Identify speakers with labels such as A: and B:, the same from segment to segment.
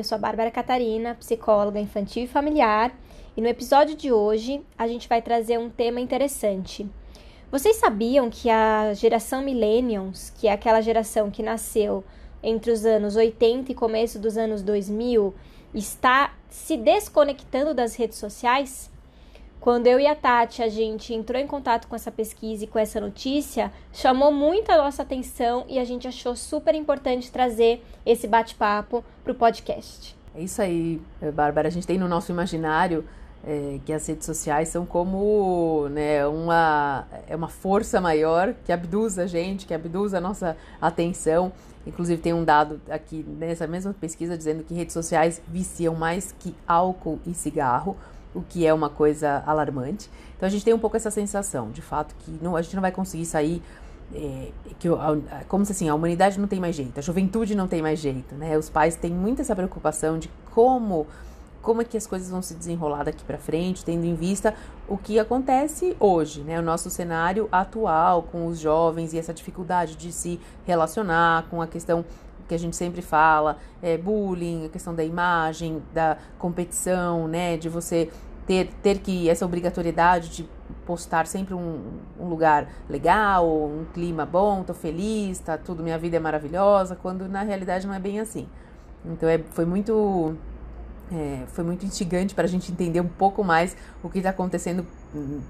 A: eu sou a Bárbara Catarina, psicóloga infantil e familiar, e no episódio de hoje a gente vai trazer um tema interessante. Vocês sabiam que a geração Millennials, que é aquela geração que nasceu entre os anos 80 e começo dos anos 2000, está se desconectando das redes sociais? Quando eu e a Tati a gente entrou em contato com essa pesquisa e com essa notícia, chamou muito a nossa atenção e a gente achou super importante trazer esse bate-papo para o podcast.
B: É isso aí, Bárbara. A gente tem no nosso imaginário é, que as redes sociais são como né, uma, é uma força maior que abduz a gente, que abduz a nossa atenção. Inclusive, tem um dado aqui nessa mesma pesquisa dizendo que redes sociais viciam mais que álcool e cigarro o que é uma coisa alarmante. Então a gente tem um pouco essa sensação, de fato, que não, a gente não vai conseguir sair. É, que como se assim, a humanidade não tem mais jeito, a juventude não tem mais jeito, né? Os pais têm muita essa preocupação de como como é que as coisas vão se desenrolar daqui para frente, tendo em vista o que acontece hoje, né? O nosso cenário atual com os jovens e essa dificuldade de se relacionar com a questão que a gente sempre fala, é, bullying, a questão da imagem, da competição, né, de você ter, ter que essa obrigatoriedade de postar sempre um, um lugar legal, um clima bom, tô feliz, tá tudo, minha vida é maravilhosa, quando na realidade não é bem assim. Então é, foi muito é, foi muito instigante para a gente entender um pouco mais o que está acontecendo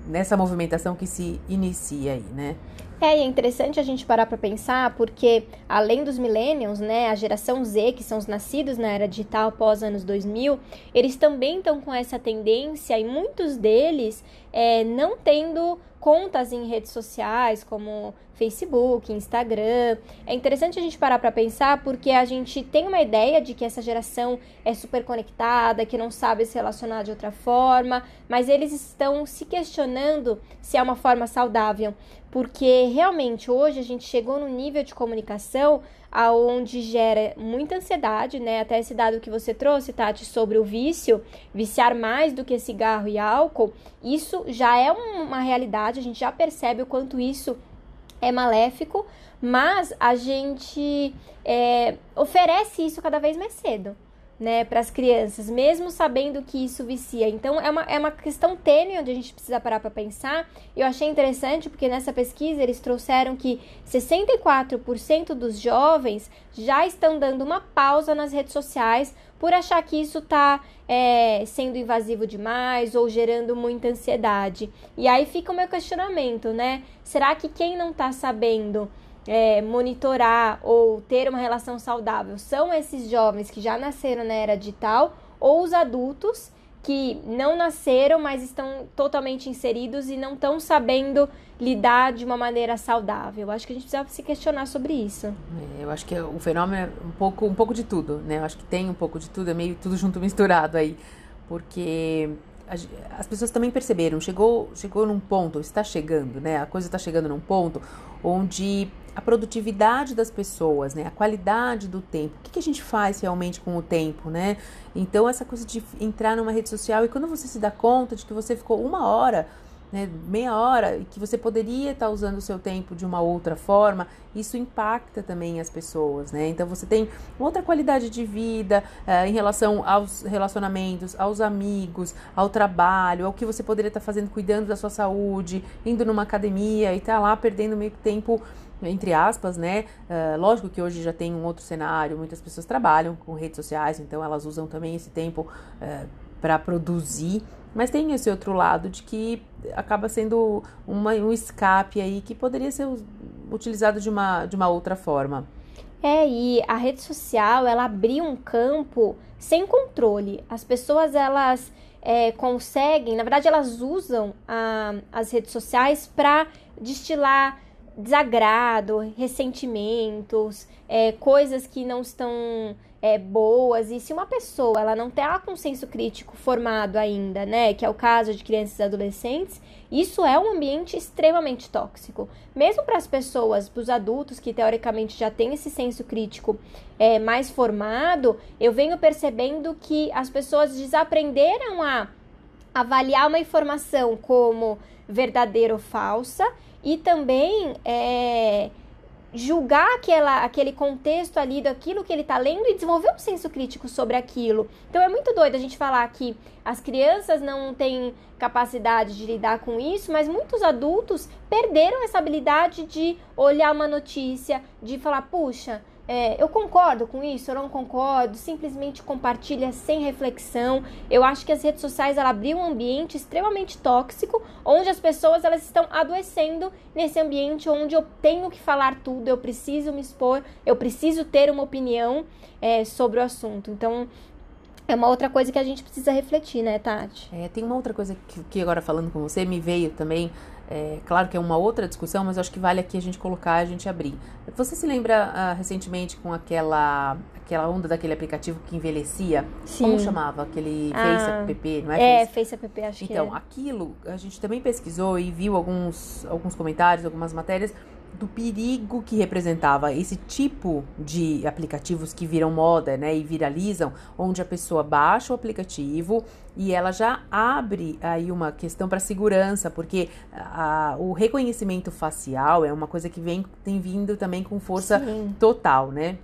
B: nessa movimentação que se inicia aí, né?
A: É, e é interessante a gente parar para pensar, porque além dos millennials, né, a geração Z, que são os nascidos na era digital pós anos 2000, eles também estão com essa tendência e muitos deles é, não tendo contas em redes sociais como Facebook, Instagram. É interessante a gente parar para pensar porque a gente tem uma ideia de que essa geração é super conectada, que não sabe se relacionar de outra forma, mas eles estão se questionando se é uma forma saudável, porque realmente hoje a gente chegou no nível de comunicação aonde gera muita ansiedade, né? Até esse dado que você trouxe, Tati, sobre o vício, viciar mais do que cigarro e álcool, isso já é uma realidade, a gente já percebe o quanto isso é maléfico, mas a gente é, oferece isso cada vez mais cedo né, para as crianças, mesmo sabendo que isso vicia. Então, é uma, é uma questão tênue onde a gente precisa parar para pensar. Eu achei interessante porque nessa pesquisa eles trouxeram que 64% dos jovens já estão dando uma pausa nas redes sociais por achar que isso está é, sendo invasivo demais ou gerando muita ansiedade. E aí fica o meu questionamento, né? Será que quem não está sabendo é, monitorar ou ter uma relação saudável são esses jovens que já nasceram na era digital ou os adultos que não nasceram, mas estão totalmente inseridos e não estão sabendo lidar de uma maneira saudável. Acho que a gente precisa se questionar sobre isso.
B: É, eu acho que o fenômeno é um pouco, um pouco de tudo, né? Eu acho que tem um pouco de tudo, é meio tudo junto misturado aí, porque as pessoas também perceberam, chegou, chegou num ponto, está chegando, né? A coisa está chegando num ponto onde a produtividade das pessoas, né? A qualidade do tempo. O que, que, a gente faz realmente com o tempo, né? Então, essa coisa de entrar numa rede social e quando você se dá conta de que você ficou uma hora né, meia hora, que você poderia estar usando o seu tempo de uma outra forma, isso impacta também as pessoas, né? Então você tem outra qualidade de vida é, em relação aos relacionamentos, aos amigos, ao trabalho, ao que você poderia estar fazendo, cuidando da sua saúde, indo numa academia e tá lá perdendo meio tempo entre aspas, né? Uh, lógico que hoje já tem um outro cenário, muitas pessoas trabalham com redes sociais, então elas usam também esse tempo uh, para produzir mas tem esse outro lado de que acaba sendo uma, um escape aí que poderia ser utilizado de uma, de uma outra forma.
A: É, e a rede social, ela abriu um campo sem controle. As pessoas, elas é, conseguem, na verdade, elas usam a, as redes sociais para destilar desagrado, ressentimentos, é, coisas que não estão é, boas. E se uma pessoa ela não tem com senso crítico formado ainda, né, que é o caso de crianças e adolescentes, isso é um ambiente extremamente tóxico. Mesmo para as pessoas, para os adultos que teoricamente já têm esse senso crítico é, mais formado, eu venho percebendo que as pessoas desaprenderam a avaliar uma informação como verdadeira ou falsa e também é, julgar aquela, aquele contexto ali daquilo que ele está lendo e desenvolver um senso crítico sobre aquilo. Então é muito doido a gente falar que as crianças não têm capacidade de lidar com isso, mas muitos adultos perderam essa habilidade de olhar uma notícia, de falar, puxa, é, eu concordo com isso, eu não concordo, simplesmente compartilha sem reflexão. Eu acho que as redes sociais ela um ambiente extremamente tóxico, onde as pessoas elas estão adoecendo nesse ambiente onde eu tenho que falar tudo, eu preciso me expor, eu preciso ter uma opinião é, sobre o assunto. Então, é uma outra coisa que a gente precisa refletir, né, Tati?
B: É, tem uma outra coisa que, que agora falando com você me veio também é, claro que é uma outra discussão, mas acho que vale aqui a gente colocar, a gente abrir. Você se lembra uh, recentemente com aquela aquela onda daquele aplicativo que envelhecia? Sim. Como chamava? Aquele ah, Face App, não
A: é? É, Face, Face App, acho
B: então,
A: que
B: é. aquilo, a gente também pesquisou e viu alguns, alguns comentários, algumas matérias do perigo que representava esse tipo de aplicativos que viram moda, né, e viralizam, onde a pessoa baixa o aplicativo e ela já abre aí uma questão para segurança, porque a, o reconhecimento facial é uma coisa que vem tem vindo também com força Sim. total, né?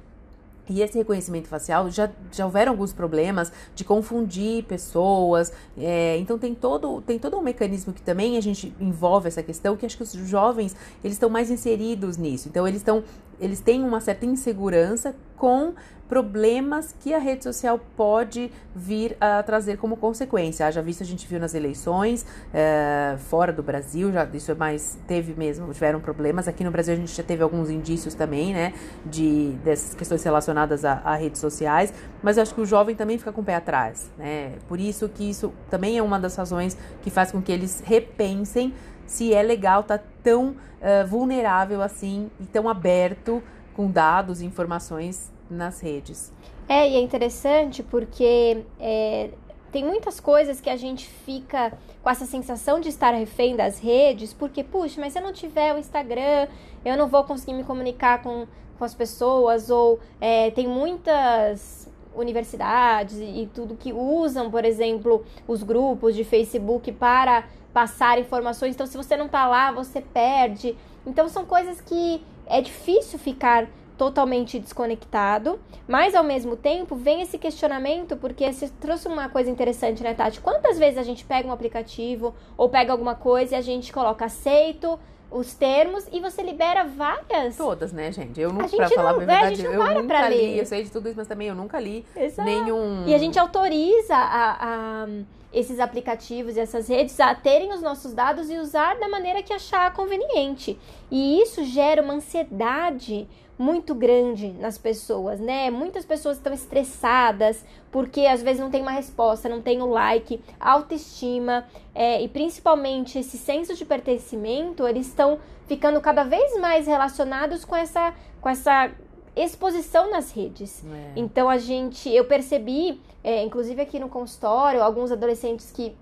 B: E esse reconhecimento facial já, já houveram alguns problemas de confundir pessoas. É, então tem todo, tem todo um mecanismo que também a gente envolve essa questão, que acho que os jovens eles estão mais inseridos nisso. Então eles estão eles têm uma certa insegurança com problemas que a rede social pode vir a trazer como consequência. Já visto, a gente viu nas eleições é, fora do Brasil, já isso é mais teve mesmo, tiveram problemas. Aqui no Brasil a gente já teve alguns indícios também, né, de dessas questões relacionadas a, a redes sociais. Mas acho que o jovem também fica com o pé atrás, né? Por isso que isso também é uma das razões que faz com que eles repensem se é legal estar tá tão uh, vulnerável assim e tão aberto com dados e informações nas redes.
A: É, e é interessante porque é, tem muitas coisas que a gente fica com essa sensação de estar refém das redes, porque, puxa, mas se eu não tiver o Instagram, eu não vou conseguir me comunicar com, com as pessoas, ou é, tem muitas universidades e, e tudo que usam, por exemplo, os grupos de Facebook para passar informações. Então, se você não tá lá, você perde. Então, são coisas que é difícil ficar totalmente desconectado, mas ao mesmo tempo vem esse questionamento, porque você trouxe uma coisa interessante, né, Tati? Quantas vezes a gente pega um aplicativo ou pega alguma coisa e a gente coloca aceito, os termos e você libera várias.
B: Todas, né, gente? Eu não, pra falar não, a verdade, a gente não eu nunca li, ler. eu sei de tudo isso, mas também eu nunca li Exato. nenhum.
A: E a gente autoriza a, a, esses aplicativos e essas redes a terem os nossos dados e usar da maneira que achar conveniente. E isso gera uma ansiedade muito grande nas pessoas, né? Muitas pessoas estão estressadas porque às vezes não tem uma resposta, não tem o um like, autoestima é, e principalmente esse senso de pertencimento, eles estão ficando cada vez mais relacionados com essa, com essa exposição nas redes. É. Então a gente, eu percebi, é, inclusive aqui no consultório, alguns adolescentes que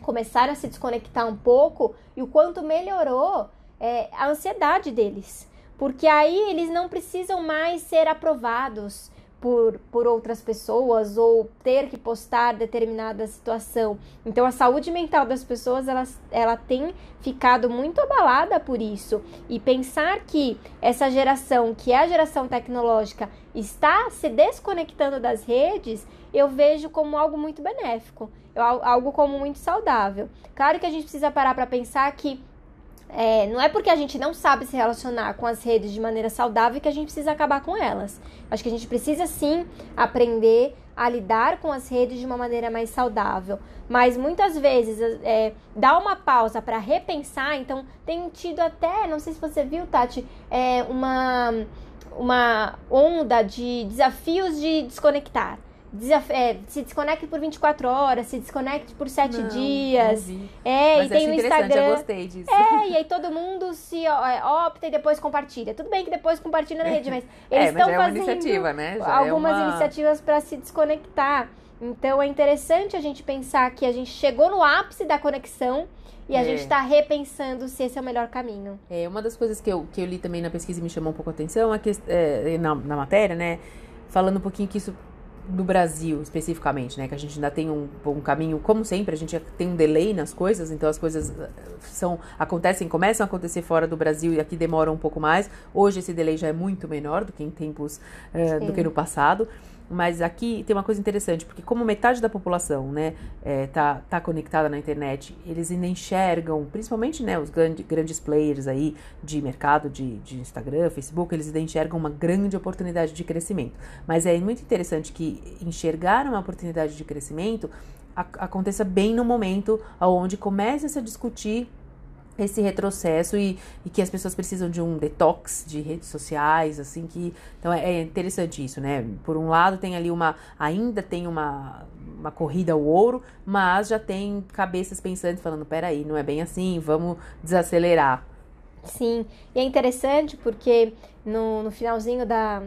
A: começaram a se desconectar um pouco e o quanto melhorou é, a ansiedade deles porque aí eles não precisam mais ser aprovados por, por outras pessoas ou ter que postar determinada situação. Então a saúde mental das pessoas ela, ela tem ficado muito abalada por isso. E pensar que essa geração, que é a geração tecnológica, está se desconectando das redes, eu vejo como algo muito benéfico, algo como muito saudável. Claro que a gente precisa parar para pensar que é, não é porque a gente não sabe se relacionar com as redes de maneira saudável que a gente precisa acabar com elas. Acho que a gente precisa sim aprender a lidar com as redes de uma maneira mais saudável. Mas muitas vezes é, dá uma pausa para repensar. Então, tem tido até, não sei se você viu, Tati, é, uma, uma onda de desafios de desconectar. É, se desconecte por 24 horas, se desconecte por 7
B: não,
A: dias.
B: Não
A: é,
B: Mas
A: e tem no Instagram.
B: Eu gostei disso.
A: É, e aí todo mundo se é, opta e depois compartilha. Tudo bem que depois compartilha na rede, mas eles estão é, fazendo
B: iniciativa, né?
A: Já algumas é uma... iniciativas para se desconectar. Então é interessante a gente pensar que a gente chegou no ápice da conexão e a é. gente está repensando se esse é o melhor caminho.
B: É, uma das coisas que eu, que eu li também na pesquisa e me chamou um pouco a atenção, é que, é, na, na matéria, né? Falando um pouquinho que isso do Brasil especificamente, né? Que a gente ainda tem um, um caminho, como sempre, a gente tem um delay nas coisas, então as coisas eh, são acontecem, começam a acontecer fora do Brasil e aqui demoram um pouco mais. Hoje esse delay já é muito menor do que em tempos uh, do que no passado. Mas aqui tem uma coisa interessante, porque como metade da população, né, é, tá, tá conectada na internet, eles ainda enxergam, principalmente, né, os grande, grandes players aí de mercado, de, de Instagram, Facebook, eles ainda enxergam uma grande oportunidade de crescimento. Mas é muito interessante que enxergar uma oportunidade de crescimento aconteça bem no momento onde começa -se a discutir esse retrocesso e, e, que as pessoas precisam de um detox de redes sociais, assim que então é, é, interessante isso, né? Por um lado tem ali uma ainda tem uma, uma corrida ao ouro, mas já tem cabeças pensantes falando, peraí, não é bem assim, vamos desacelerar.
A: Sim, e é interessante porque no, no finalzinho da,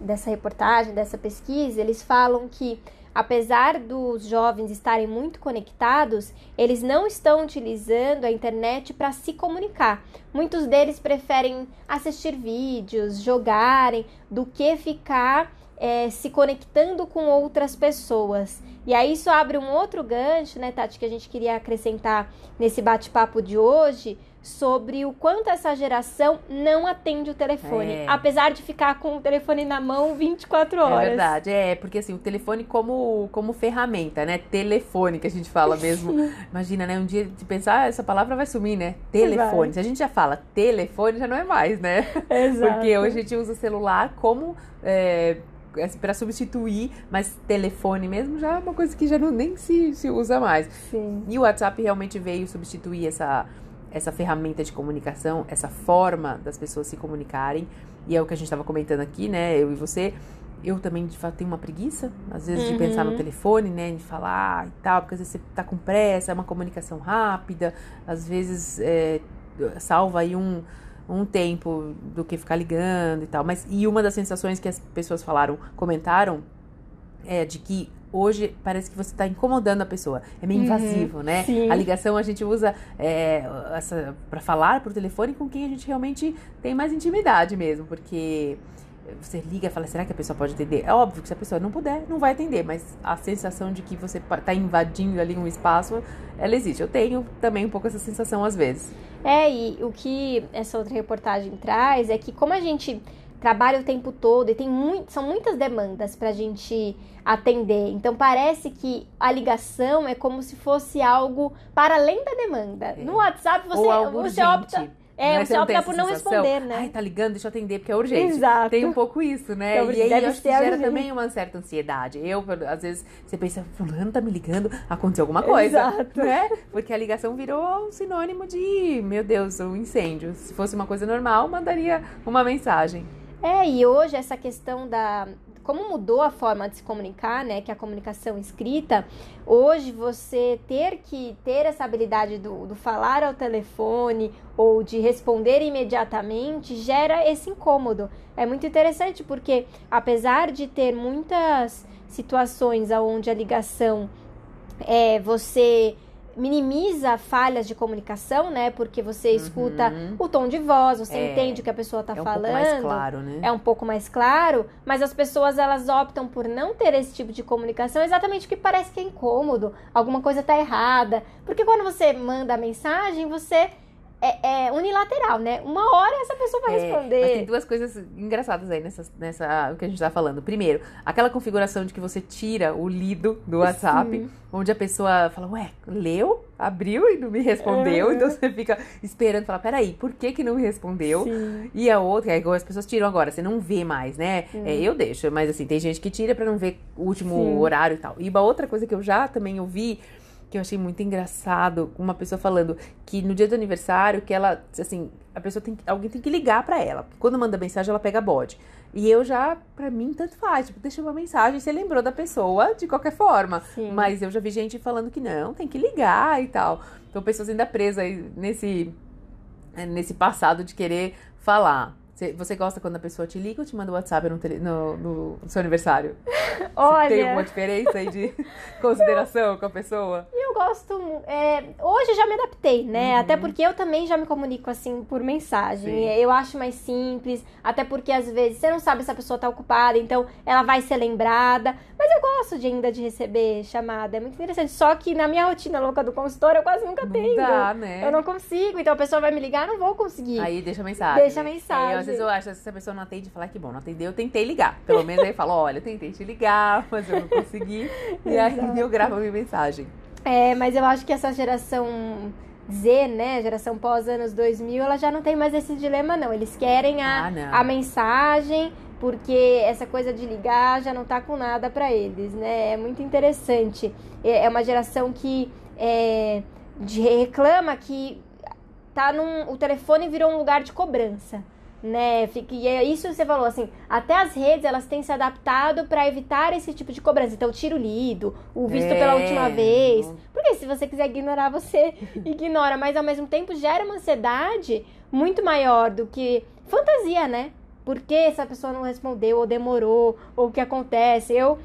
A: dessa reportagem, dessa pesquisa, eles falam que Apesar dos jovens estarem muito conectados, eles não estão utilizando a internet para se comunicar. Muitos deles preferem assistir vídeos, jogarem, do que ficar é, se conectando com outras pessoas. E aí isso abre um outro gancho, né, Tati, que a gente queria acrescentar nesse bate-papo de hoje sobre o quanto essa geração não atende o telefone, é. apesar de ficar com o telefone na mão 24 horas.
B: É verdade, é, porque assim, o telefone como, como ferramenta, né? Telefone, que a gente fala mesmo. Imagina, né? Um dia de pensar, ah, essa palavra vai sumir, né? Telefone. Se a gente já fala telefone, já não é mais, né?
A: Exato.
B: Porque hoje a gente usa o celular como. É, assim, para substituir, mas telefone mesmo já é uma coisa que já não, nem se, se usa mais.
A: Sim.
B: E o WhatsApp realmente veio substituir essa, essa ferramenta de comunicação, essa forma das pessoas se comunicarem. E é o que a gente estava comentando aqui, né? Eu e você. Eu também, de fato, tenho uma preguiça, às vezes, uhum. de pensar no uhum. telefone, né? De falar e tal, porque às vezes você tá com pressa, é uma comunicação rápida, às vezes é, salva aí um, um tempo do que ficar ligando e tal. Mas, e uma das sensações que as pessoas falaram, comentaram, é de que hoje parece que você está incomodando a pessoa. É meio uhum, invasivo, né?
A: Sim.
B: A ligação a gente usa é, para falar por telefone com quem a gente realmente tem mais intimidade mesmo, porque você liga e fala, será que a pessoa pode atender? É óbvio que se a pessoa não puder, não vai atender, mas a sensação de que você está invadindo ali um espaço, ela existe. Eu tenho também um pouco essa sensação às vezes.
A: É, e o que essa outra reportagem traz é que como a gente trabalha o tempo todo e tem muito, são muitas demandas para a gente atender. Então parece que a ligação é como se fosse algo para além da demanda. É. No WhatsApp você, você opta. É,
B: é
A: você opta por não responder, né?
B: Ai, tá ligando, deixa eu atender porque é urgente.
A: Exato.
B: Tem um pouco isso, né? Então, e aí acho que gera também uma certa ansiedade. Eu, às vezes, você pensa, fulano tá me ligando, aconteceu alguma coisa.
A: Exato.
B: Né? Porque a ligação virou um sinônimo de, meu Deus, um incêndio. Se fosse uma coisa normal, mandaria uma mensagem.
A: É, e hoje essa questão da. Como mudou a forma de se comunicar, né? Que é a comunicação escrita, hoje você ter que ter essa habilidade do, do falar ao telefone ou de responder imediatamente gera esse incômodo. É muito interessante porque, apesar de ter muitas situações onde a ligação é você minimiza falhas de comunicação, né? Porque você uhum. escuta o tom de voz, você é, entende o que a pessoa está
B: é
A: falando.
B: É um pouco mais claro, né?
A: É um pouco mais claro, mas as pessoas elas optam por não ter esse tipo de comunicação exatamente porque parece que é incômodo, alguma coisa está errada. Porque quando você manda a mensagem, você é, é, unilateral, né? Uma hora essa pessoa vai é, responder.
B: Mas tem duas coisas engraçadas aí nessa, nessa o que a gente tá falando. Primeiro, aquela configuração de que você tira o lido do WhatsApp, Sim. onde a pessoa fala, ué, leu, abriu e não me respondeu. Então você fica esperando, fala, peraí, por que que não me respondeu?
A: Sim.
B: E a outra, é igual as pessoas tiram agora, você não vê mais, né? É, eu deixo, mas assim, tem gente que tira para não ver o último Sim. horário e tal. E uma outra coisa que eu já também ouvi que eu achei muito engraçado, uma pessoa falando que no dia do aniversário, que ela, assim, a pessoa tem, alguém tem que ligar para ela. Quando manda mensagem, ela pega bode. E eu já, pra mim, tanto faz. Tipo, deixa uma mensagem, você lembrou da pessoa de qualquer forma.
A: Sim.
B: Mas eu já vi gente falando que não, tem que ligar e tal. Então, pessoas ainda presas aí nesse, eh, nesse passado de querer falar. Você, você gosta quando a pessoa te liga ou te manda o WhatsApp no, tele, no, no seu aniversário?
A: Olha.
B: Você tem uma diferença aí de consideração com a pessoa?
A: Eu gosto. É, hoje eu já me adaptei, né?
B: Uhum.
A: Até porque eu também já me comunico assim por mensagem.
B: Sim.
A: Eu acho mais simples. Até porque às vezes você não sabe se a pessoa tá ocupada, então ela vai ser lembrada. Mas eu gosto de ainda de receber chamada. É muito interessante. Só que na minha rotina louca do consultório eu quase nunca
B: Não
A: tenho.
B: dá, né?
A: Eu não consigo. Então a pessoa vai me ligar, eu não vou conseguir.
B: Aí deixa a mensagem.
A: Deixa a mensagem.
B: É, às vezes eu acho que se a pessoa não atende, falar que bom, não atendeu, eu tentei ligar. Pelo menos aí eu falo, olha, eu tentei te ligar, mas eu não consegui. e aí eu gravo a minha mensagem.
A: É, mas eu acho que essa geração Z, né, geração pós anos 2000, ela já não tem mais esse dilema não. Eles querem a,
B: Ah,
A: a mensagem, porque essa coisa de ligar já não tá com nada pra eles, né? É muito interessante. É é uma geração que é, de- reclama que tá num, o telefone virou um lugar de cobrança. Né, e é isso que você falou, assim, até as redes elas têm se adaptado para evitar esse tipo de cobrança. Então, tiro lido, o visto
B: É,
A: pela última vez, porque se você quiser ignorar, você ignora, mas ao mesmo tempo gera uma ansiedade muito maior do que fantasia, né? Porque essa pessoa não respondeu, ou demorou, ou o que acontece. Eu,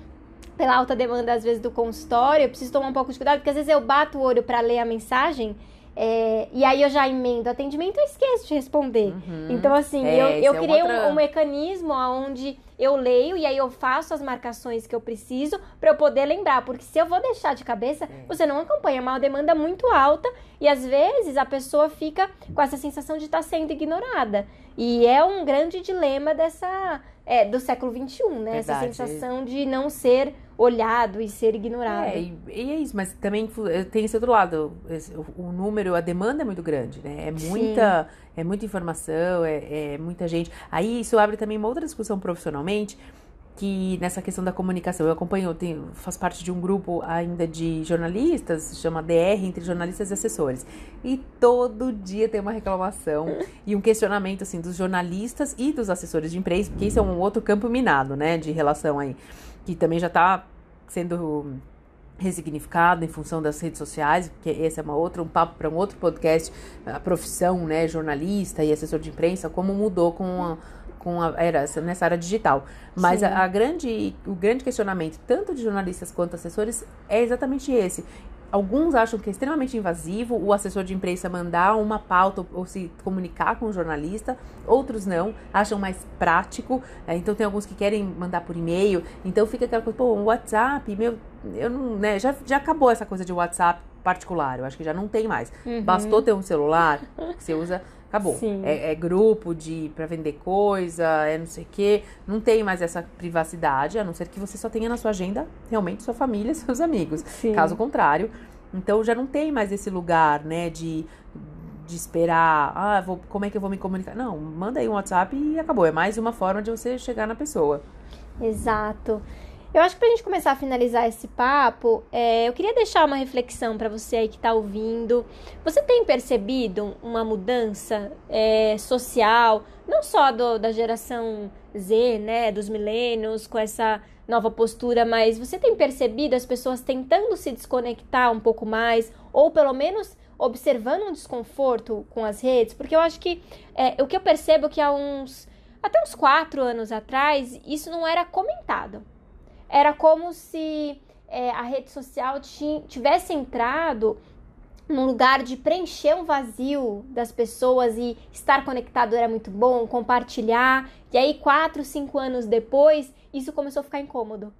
A: pela alta demanda, às vezes, do consultório, eu preciso tomar um pouco de cuidado, porque às vezes eu bato o olho para ler a mensagem. É, e aí eu já emendo atendimento e esqueço de responder.
B: Uhum.
A: Então, assim,
B: É,
A: eu, eu
B: é um
A: criei um-
B: outra-
A: um, mecanismo onde eu leio e aí eu faço as marcações que eu preciso para eu poder lembrar. Porque se eu vou deixar de cabeça,
B: É.
A: você não acompanha. É uma demanda muito alta e às vezes a pessoa fica com essa sensação de estar sendo ignorada. E é um grande dilema dessa é, do século XXI, né? Essa
B: Verdade.
A: sensação de não ser olhado e ser ignorado.
B: É, e, e é isso, mas também eh, tem esse outro lado. esse- o, o número, a demanda é muito grande, né? É muita, é muita informação, é, é muita gente. Aí isso abre também uma outra discussão profissionalmente, que nessa questão da comunicação. Eu acompanho, eu tenho, faço parte de um grupo ainda de jornalistas, se chama DR, entre jornalistas e assessores. E todo dia tem uma reclamação e um questionamento, assim, dos jornalistas e dos assessores de imprensa, porque isso é um outro campo minado, né, de relação aí, que também já está sendo resignificado em função das redes sociais, porque esse é uma outra, um papo para um outro podcast, a profissão, né, jornalista e assessor de imprensa, como mudou com a, com a era nessa área digital. Mas a, a grande, o grande questionamento, tanto de jornalistas quanto assessores, é exatamente esse. Alguns acham que é extremamente invasivo o assessor de imprensa mandar uma pauta ou, ou se comunicar com o jornalista, outros não, acham mais prático. é, então tem alguns que querem mandar por e-mail, então fica aquela coisa, pô, um WhatsApp, meu, eu não, né, já, já acabou essa coisa de WhatsApp particular, eu acho que já não tem mais.
A: Uhum.
B: Bastou ter um celular que você usa, acabou. É, é grupo de para vender coisa, é não sei o quê. Não tem mais essa privacidade, a não ser que você só tenha na sua agenda realmente sua família, seus amigos.
A: Sim.
B: Caso contrário, então já não tem mais esse lugar, né, de de esperar, ah, vou, como é que eu vou me comunicar? Não, manda aí um WhatsApp e acabou. É mais uma forma de você chegar na pessoa.
A: Exato. Eu acho que pra gente começar a finalizar esse papo, é, eu queria deixar uma reflexão pra você aí que tá ouvindo. Você tem percebido uma mudança é, social, não só do- da geração Z, né, dos milênios, com essa nova postura, mas você tem percebido as pessoas tentando se desconectar um pouco mais, ou pelo menos observando um desconforto com as redes? Porque eu acho que é, o que eu percebo é que há uns até uns quatro anos atrás, isso não era comentado. Era como se é, a rede social ti- tivesse entrado num lugar de preencher um vazio das pessoas e estar conectado era muito bom, compartilhar. E aí, quatro, cinco anos depois, isso começou a ficar incômodo.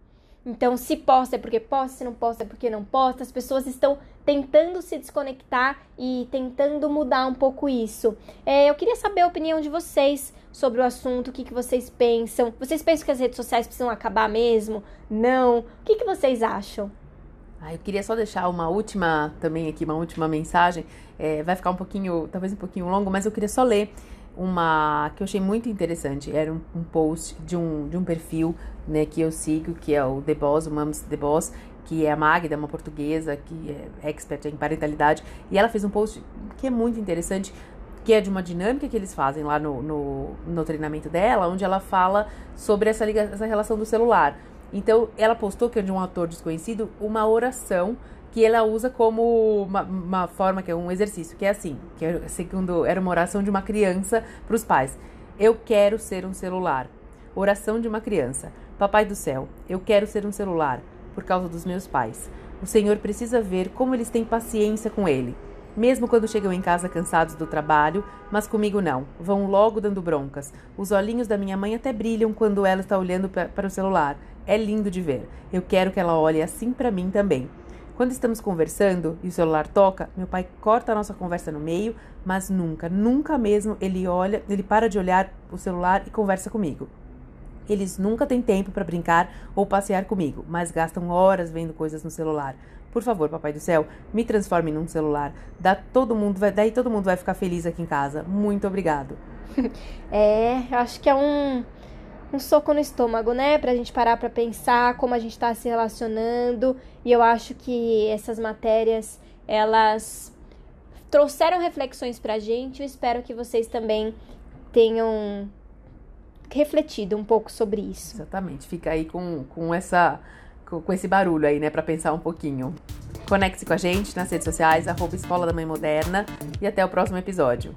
A: Então, se posta é porque posta, se não posta é porque não posta. As pessoas estão tentando se desconectar e tentando mudar um pouco isso. É, eu queria saber a opinião de vocês sobre o assunto, o que, que vocês pensam. Vocês pensam que as redes sociais precisam acabar mesmo? Não? O que, que vocês acham?
B: Ah, eu queria só deixar uma última, também aqui, uma última mensagem. É, vai ficar um pouquinho, talvez um pouquinho longo, mas eu queria só ler uma que eu achei muito interessante. Era um, um post de um, de um perfil né, que eu sigo, que é o The Boss, o Mums The Boss, que é a Magda, uma portuguesa que é expert em parentalidade. E ela fez um post que é muito interessante, que é de uma dinâmica que eles fazem lá no, no, no treinamento dela, onde ela fala sobre essa, essa relação do celular. Então, ela postou, que é de um autor desconhecido, uma oração que ela usa como uma, uma, forma, que é um exercício, que é assim, que é, segundo era uma oração de uma criança para os pais. Eu quero ser um celular. Oração de uma criança. Papai do céu, eu quero ser um celular por causa dos meus pais. O Senhor precisa ver como eles têm paciência com ele. Mesmo quando chegam em casa cansados do trabalho, mas comigo não. Vão logo dando broncas. Os olhinhos da minha mãe até brilham quando ela está olhando para o celular. É lindo de ver. Eu quero que ela olhe assim para mim também. Quando estamos conversando e o celular toca, meu pai corta a nossa conversa no meio, mas nunca, nunca mesmo ele olha, ele para de olhar o celular e conversa comigo. Eles nunca têm tempo para brincar ou passear comigo, mas gastam horas vendo coisas no celular. Por favor, papai do céu, me transforme num celular. Dá todo mundo, vai, daí todo mundo vai ficar feliz aqui em casa. Muito obrigado.
A: é, acho que é um um soco no estômago, né? Pra gente parar pra pensar como a gente tá se relacionando. E eu acho que essas matérias, elas trouxeram reflexões pra gente. Eu espero que vocês também tenham refletido um pouco sobre isso.
B: Exatamente. Fica aí com, com essa com esse barulho aí, né, para pensar um pouquinho. Conecte-se com a gente nas redes sociais, arroba Escola da Mãe Moderna e até o próximo episódio.